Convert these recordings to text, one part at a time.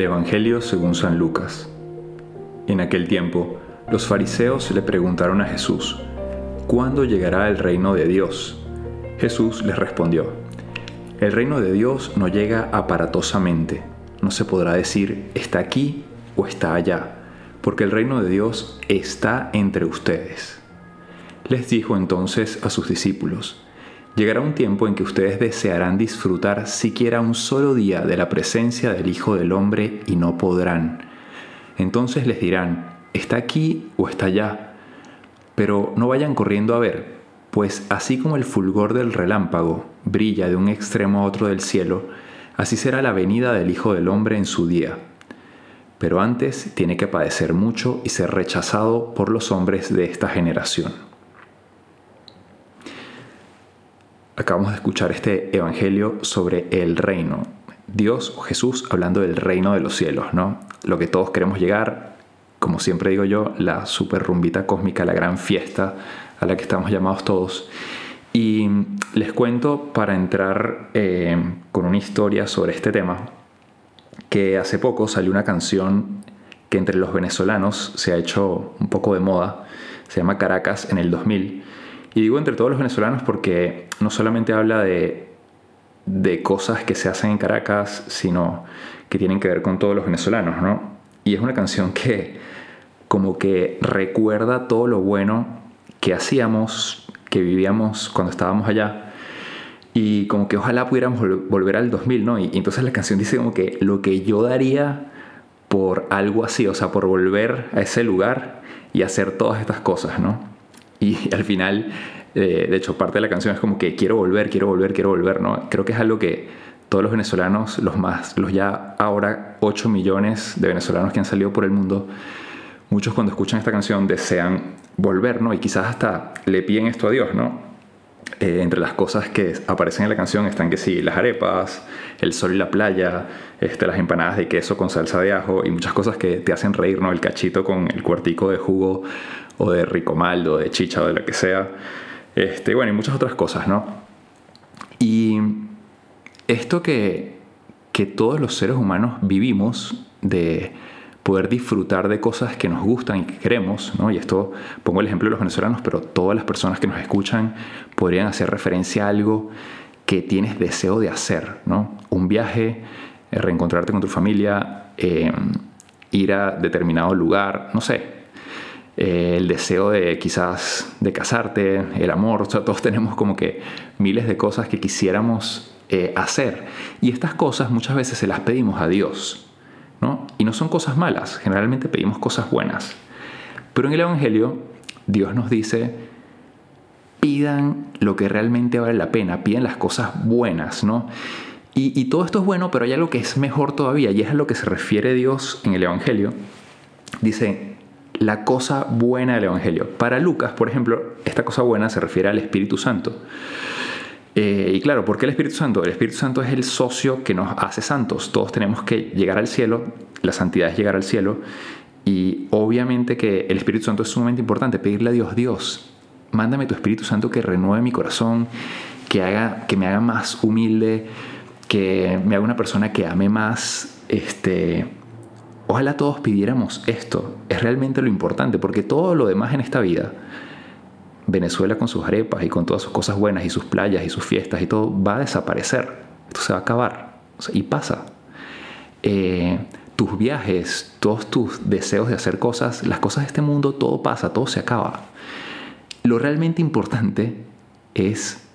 Evangelio según San Lucas. En aquel tiempo, los fariseos le preguntaron a Jesús, ¿cuándo llegará el reino de Dios? Jesús les respondió, el reino de Dios no llega aparatosamente, no se podrá decir está aquí o está allá, porque el reino de Dios está entre ustedes. Les dijo entonces a sus discípulos, Llegará un tiempo en que ustedes desearán disfrutar siquiera un solo día de la presencia del Hijo del Hombre y no podrán. Entonces les dirán, está aquí o está allá. Pero no vayan corriendo a ver, pues así como el fulgor del relámpago brilla de un extremo a otro del cielo, así será la venida del Hijo del Hombre en su día. Pero antes tiene que padecer mucho y ser rechazado por los hombres de esta generación. Acabamos de escuchar este evangelio sobre el reino. Dios o Jesús hablando del reino de los cielos, ¿no? Lo que todos queremos llegar, como siempre digo yo, la super rumbita cósmica, la gran fiesta a la que estamos llamados todos. Y les cuento para entrar eh, con una historia sobre este tema, que hace poco salió una canción que entre los venezolanos se ha hecho un poco de moda, se llama Caracas en el 2000 y digo entre todos los venezolanos porque no solamente habla de, de cosas que se hacen en Caracas, sino que tienen que ver con todos los venezolanos, ¿no? Y es una canción que como que recuerda todo lo bueno que hacíamos, que vivíamos cuando estábamos allá. Y como que ojalá pudiéramos volver al 2000, ¿no? Y, y entonces la canción dice como que lo que yo daría por algo así, o sea, por volver a ese lugar y hacer todas estas cosas, ¿no? Y al final, eh, de hecho, parte de la canción es como que quiero volver, quiero volver, quiero volver, ¿no? Creo que es algo que todos los venezolanos, los más, los ya ahora 8 millones de venezolanos que han salido por el mundo, muchos cuando escuchan esta canción desean volver, ¿no? Y quizás hasta le piden esto a Dios, ¿no? Eh, entre las cosas que aparecen en la canción están que sí, las arepas, el sol y la playa, este, las empanadas de queso con salsa de ajo y muchas cosas que te hacen reír, ¿no? El cachito con el cuartico de jugo o de ricomaldo, de chicha o de lo que sea. Este, bueno, y muchas otras cosas, ¿no? Y esto que, que todos los seres humanos vivimos de poder disfrutar de cosas que nos gustan y que queremos, ¿no? Y esto pongo el ejemplo de los venezolanos, pero todas las personas que nos escuchan podrían hacer referencia a algo que tienes deseo de hacer, ¿no? Un viaje, eh, reencontrarte con tu familia, eh, ir a determinado lugar, no sé, eh, el deseo de quizás de casarte, el amor, o sea, todos tenemos como que miles de cosas que quisiéramos hacer. Y estas cosas muchas veces se las pedimos a Dios, y no son cosas malas, generalmente pedimos cosas buenas. Pero en el Evangelio Dios nos dice, pidan lo que realmente vale la pena, pidan las cosas buenas, ¿no? Y, todo esto es bueno, pero hay algo que es mejor todavía, y es a lo que se refiere Dios en el Evangelio. Dice, la cosa buena del Evangelio. Para Lucas, por ejemplo, esta cosa buena se refiere al Espíritu Santo. Eh, y claro, ¿por qué el Espíritu Santo? El Espíritu Santo es el socio que nos hace santos. Todos tenemos que llegar al cielo, la santidad es llegar al cielo. Y obviamente que el Espíritu Santo es sumamente importante, pedirle a Dios, Dios, mándame tu Espíritu Santo que renueve mi corazón, que, haga, que me haga más humilde, que me haga una persona que ame más. Este, ojalá todos pidiéramos esto. Es realmente lo importante, porque todo lo demás en esta vida, Venezuela con sus arepas y con todas sus cosas buenas y sus playas y sus fiestas y todo va a desaparecer. Esto se va a acabar. y pasa. Eh, tus viajes, todos tus deseos de hacer cosas, las cosas de este mundo, todo pasa, todo se acaba. Lo realmente importante es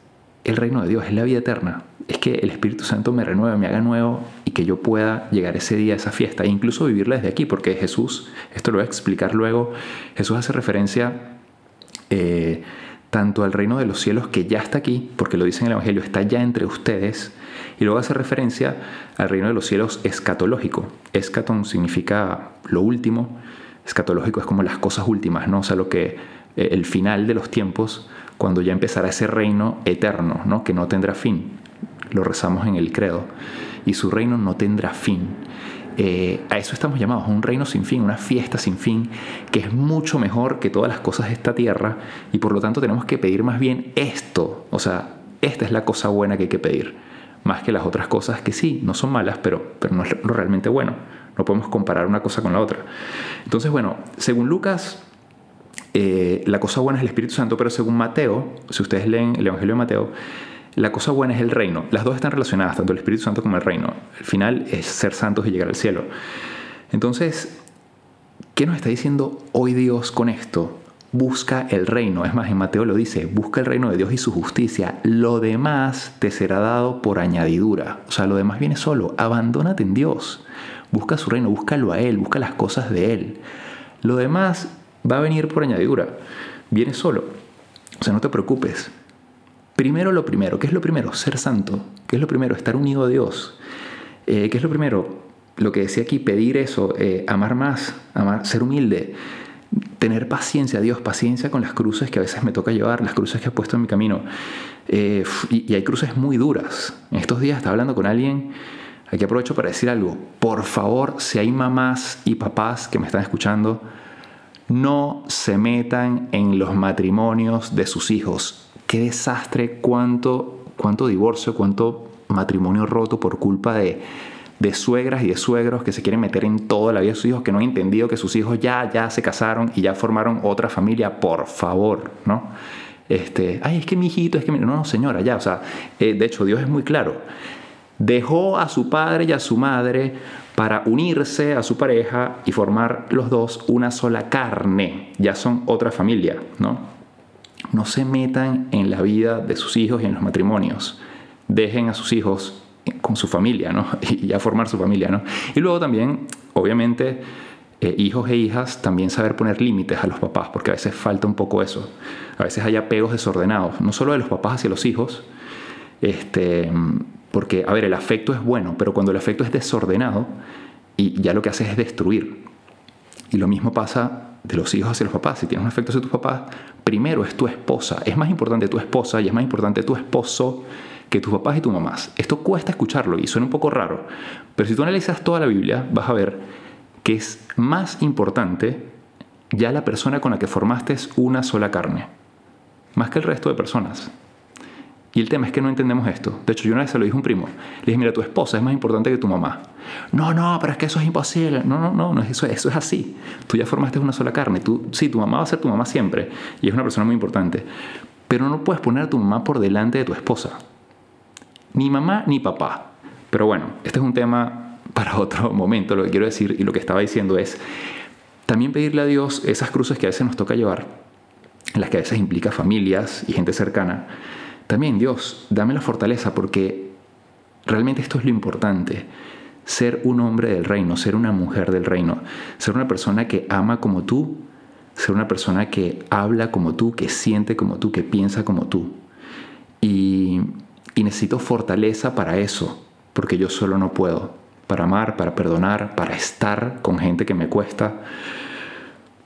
el reino de Dios, es la vida eterna. Es que el Espíritu Santo me renueve, me haga nuevo y que yo pueda llegar ese día a esa fiesta e incluso vivirla desde aquí, porque Jesús, esto lo voy a explicar luego, Jesús hace referencia eh, tanto al reino de los cielos que ya está aquí, porque lo dice en el Evangelio, está ya entre ustedes, y luego hace referencia al reino de los cielos escatológico. Escaton significa lo último, escatológico es como las cosas últimas, ¿no? O sea, lo que eh, el final de los tiempos, cuando ya empezará ese reino eterno, ¿no? Que no tendrá fin. Lo rezamos en el credo. Y su reino no tendrá fin. Eh, a eso estamos llamados, a un reino sin fin, una fiesta sin fin, que es mucho mejor que todas las cosas de esta tierra y por lo tanto tenemos que pedir más bien esto, o sea, esta es la cosa buena que hay que pedir, más que las otras cosas que sí, no son malas, pero, pero no es lo realmente bueno. No podemos comparar una cosa con la otra. Entonces, bueno, según Lucas, eh, la cosa buena es el Espíritu Santo, pero según Mateo, si ustedes leen el Evangelio de Mateo, la cosa buena es el reino. Las dos están relacionadas, tanto el Espíritu Santo como el reino. El final es ser santos y llegar al cielo. Entonces, ¿qué nos está diciendo hoy Dios con esto? Busca el reino. Es más, en Mateo lo dice, busca el reino de Dios y su justicia. Lo demás te será dado por añadidura. O sea, lo demás viene solo. Abandónate en Dios. Busca su reino, búscalo a Él, busca las cosas de Él. Lo demás va a venir por añadidura. Viene solo. O sea, no te preocupes. Primero lo primero. ¿Qué es lo primero? Ser santo. ¿Qué es lo primero? Estar unido a Dios. Eh, ¿Qué es lo primero? Lo que decía aquí, pedir eso, eh, amar más, amar, ser humilde, tener paciencia, Dios, paciencia con las cruces que a veces me toca llevar, las cruces que he puesto en mi camino. Eh, y, y, hay cruces muy duras. En estos días estaba hablando con alguien, aquí aprovecho para decir algo. Por favor, si hay mamás y papás que me están escuchando, no se metan en los matrimonios de sus hijos qué desastre, cuánto, cuánto divorcio, cuánto matrimonio roto por culpa de, de suegras y de suegros que se quieren meter en toda la vida de sus hijos, que no han entendido que sus hijos ya, ya se casaron y ya formaron otra familia, por favor, ¿no? Este, ay, es que mi hijito, es que mi... No, no, señora, ya, o sea, eh, de hecho Dios es muy claro. Dejó a su padre y a su madre para unirse a su pareja y formar los dos una sola carne. Ya son otra familia, ¿no? No se metan en la vida de sus hijos y en los matrimonios. Dejen a sus hijos con su familia, ¿no? Y ya formar su familia, ¿no? Y luego también, obviamente, eh, hijos e hijas, también saber poner límites a los papás, porque a veces falta un poco eso. A veces hay apegos desordenados, no solo de los papás hacia los hijos, este, porque, a ver, el afecto es bueno, pero cuando el afecto es desordenado, y ya lo que hace es destruir. Y lo mismo pasa de los hijos hacia los papás. Si tienes un afecto hacia tus papás, primero es tu esposa. Es más importante tu esposa y es más importante tu esposo que tus papás y tus mamás. Esto cuesta escucharlo y suena un poco raro, pero si tú analizas toda la Biblia, vas a ver que es más importante ya la persona con la que formaste una sola carne, más que el resto de personas. Y el tema es que no entendemos esto. De hecho, yo una vez se lo dije a un primo. Le dije, mira, tu esposa es más importante que tu mamá. No, no, pero es que eso es imposible. No, no, no, no eso, eso es así. Tú ya formaste una sola carne. Tú, sí, tu mamá va a ser tu mamá siempre. Y es una persona muy importante. Pero no puedes poner a tu mamá por delante de tu esposa. Ni mamá ni papá. Pero bueno, este es un tema para otro momento. Lo que quiero decir y lo que estaba diciendo es también pedirle a Dios esas cruces que a veces nos toca llevar, las que a veces implica familias y gente cercana también Dios, dame la fortaleza porque realmente esto es lo importante. Ser un hombre del reino, ser una mujer del reino, ser una persona que ama como tú, ser una persona que habla como tú, que siente como tú, que piensa como tú. Y, necesito fortaleza para eso, porque yo solo no puedo. Para amar, para perdonar, para estar con gente que me cuesta,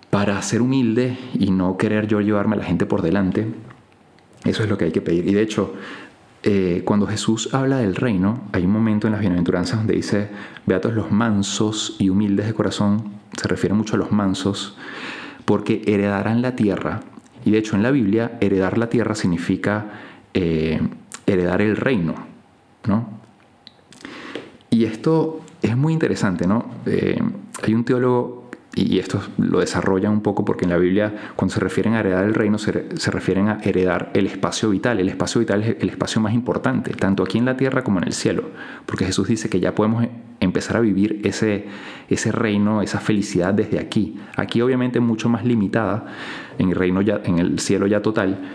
para ser humilde y no querer yo llevarme a la gente por delante eso es lo que hay que pedir. Y de hecho, eh, cuando Jesús habla del reino, hay un momento en las bienaventuranzas donde dice, Beatos los mansos y humildes de corazón, se refiere mucho a los mansos, porque heredarán la tierra. Y de hecho en la Biblia, heredar la tierra significa eh, heredar el reino. ¿no? Y esto es muy interesante. ¿no? Eh, hay un teólogo y esto lo desarrolla un poco porque en la Biblia cuando se refieren a heredar el reino se, refieren a heredar el espacio vital. El espacio vital es el espacio más importante, tanto aquí en la tierra como en el cielo, porque Jesús dice que ya podemos empezar a vivir ese, ese reino, esa felicidad desde aquí. Aquí obviamente mucho más limitada, en el reino ya, en el cielo ya total,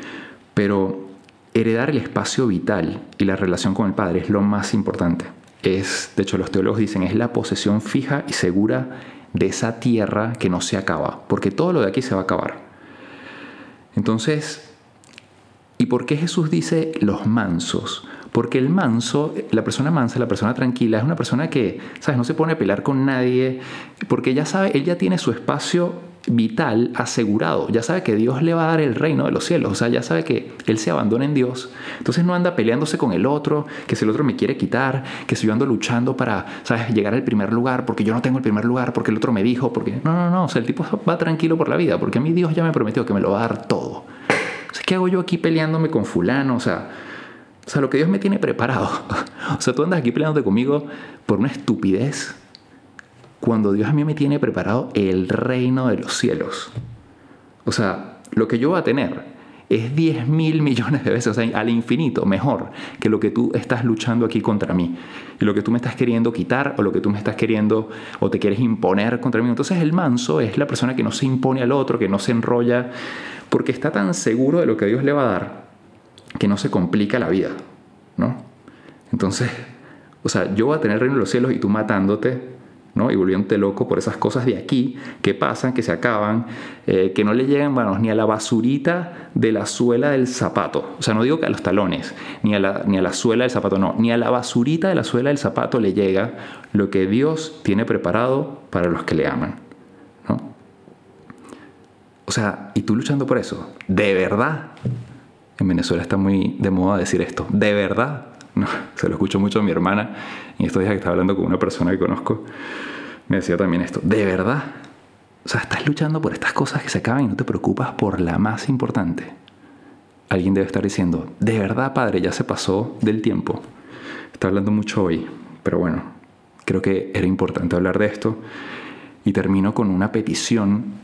pero heredar el espacio vital y la relación con el Padre es lo más importante. Es, de hecho, los teólogos dicen, es la posesión fija y segura de esa tierra que no se acaba, porque todo lo de aquí se va a acabar. Entonces, ¿y por qué Jesús dice los mansos? Porque el manso, la persona mansa, la persona tranquila, es una persona que, ¿sabes? No se pone a pelear con nadie, porque ya sabe, él ya tiene su espacio vital asegurado. Ya sabe que Dios le va a dar el reino de los cielos. O sea, ya sabe que Él se abandona en Dios. Entonces no anda peleándose con el otro, que si el otro me quiere quitar, que si yo ando luchando para, ¿sabes?, llegar al primer lugar, porque yo no tengo el primer lugar, porque el otro me dijo, porque... No, no, no. O sea, el tipo va tranquilo por la vida, porque a mí Dios ya me prometió que me lo va a dar todo. O sea, ¿qué hago yo aquí peleándome con fulano? O sea... O sea, lo que Dios me tiene preparado. O sea, tú andas aquí peleándote conmigo por una estupidez cuando Dios a mí me tiene preparado el reino de los cielos. O sea, lo que yo voy a tener es 10 mil millones de veces, al infinito, mejor que lo que tú estás luchando aquí contra mí. Y lo que tú me estás queriendo quitar o lo que tú me estás queriendo o te quieres imponer contra mí. Entonces el manso es la persona que no se impone al otro, que no se enrolla, porque está tan seguro de lo que Dios le va a dar que no se complica la vida, ¿no? Entonces, o sea, yo voy a tener el reino de los cielos y tú matándote ¿no? y volviéndote loco por esas cosas de aquí que pasan, que se acaban, eh, que no le llegan manos ni a la basurita de la suela del zapato. O sea, no digo que a los talones, ni a, la, ni a la suela del zapato, no, ni a la basurita de la suela del zapato le llega lo que Dios tiene preparado para los que le aman. ¿no? O sea, y tú luchando por eso, de verdad. En Venezuela está muy de moda decir esto, de verdad se lo escucho mucho a mi hermana y estos días que estaba hablando con una persona que conozco, me decía también esto, ¿de verdad? O sea, estás luchando por estas cosas que se acaban y no te preocupas por la más importante. Alguien debe estar diciendo, de verdad, padre, ya se pasó del tiempo. Está hablando mucho hoy, pero bueno, creo que era importante hablar de esto. Y termino con una petición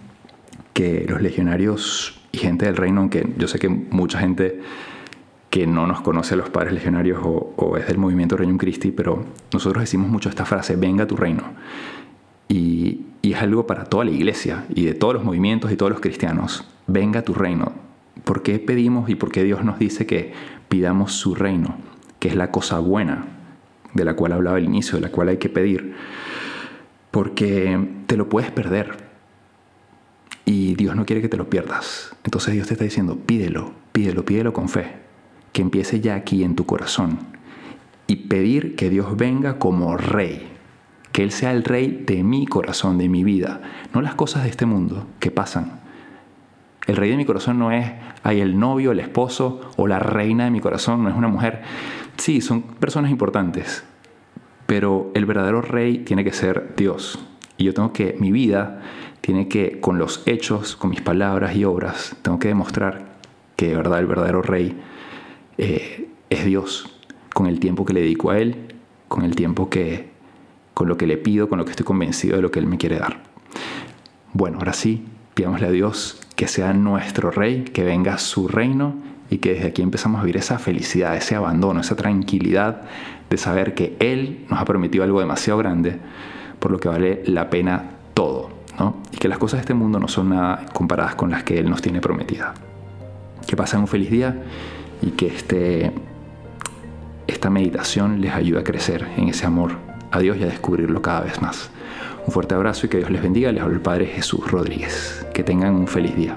que los legionarios y gente del reino, aunque yo sé que mucha gente que no nos conoce los padres legionarios o, es del movimiento Reino Christi, pero nosotros decimos mucho esta frase, venga tu reino. Y, y, es algo para toda la iglesia y de todos los movimientos y todos los cristianos. Venga tu reino. ¿Por qué pedimos y por qué Dios nos dice que pidamos su reino? Que es la cosa buena de la cual hablaba al inicio, de la cual hay que pedir. Porque te lo puedes perder. Y Dios no quiere que te lo pierdas. Entonces Dios te está diciendo, pídelo, pídelo, pídelo con fe que empiece ya aquí en tu corazón y pedir que Dios venga como rey, que Él sea el rey de mi corazón, de mi vida, no las cosas de este mundo que pasan. El rey de mi corazón no es hay el novio, el esposo o la reina de mi corazón, no es una mujer. Sí, son personas importantes, pero el verdadero rey tiene que ser Dios. Y yo tengo que, mi vida tiene que, con los hechos, con mis palabras y obras, tengo que demostrar que de verdad el verdadero rey eh, es Dios, con el tiempo que le dedico a Él, con el tiempo que, con lo que le pido, con lo que estoy convencido de lo que Él me quiere dar. Bueno, ahora sí, pidámosle a Dios que sea nuestro Rey, que venga su reino y que desde aquí empezamos a vivir esa felicidad, ese abandono, esa tranquilidad de saber que Él nos ha prometido algo demasiado grande, por lo que vale la pena todo, Y que las cosas de este mundo no son nada comparadas con las que Él nos tiene prometida. Que pasen un feliz día y que este, esta meditación les ayude a crecer en ese amor a Dios y a descubrirlo cada vez más. Un fuerte abrazo y que Dios les bendiga. Les hablo el Padre Jesús Rodríguez. Que tengan un feliz día.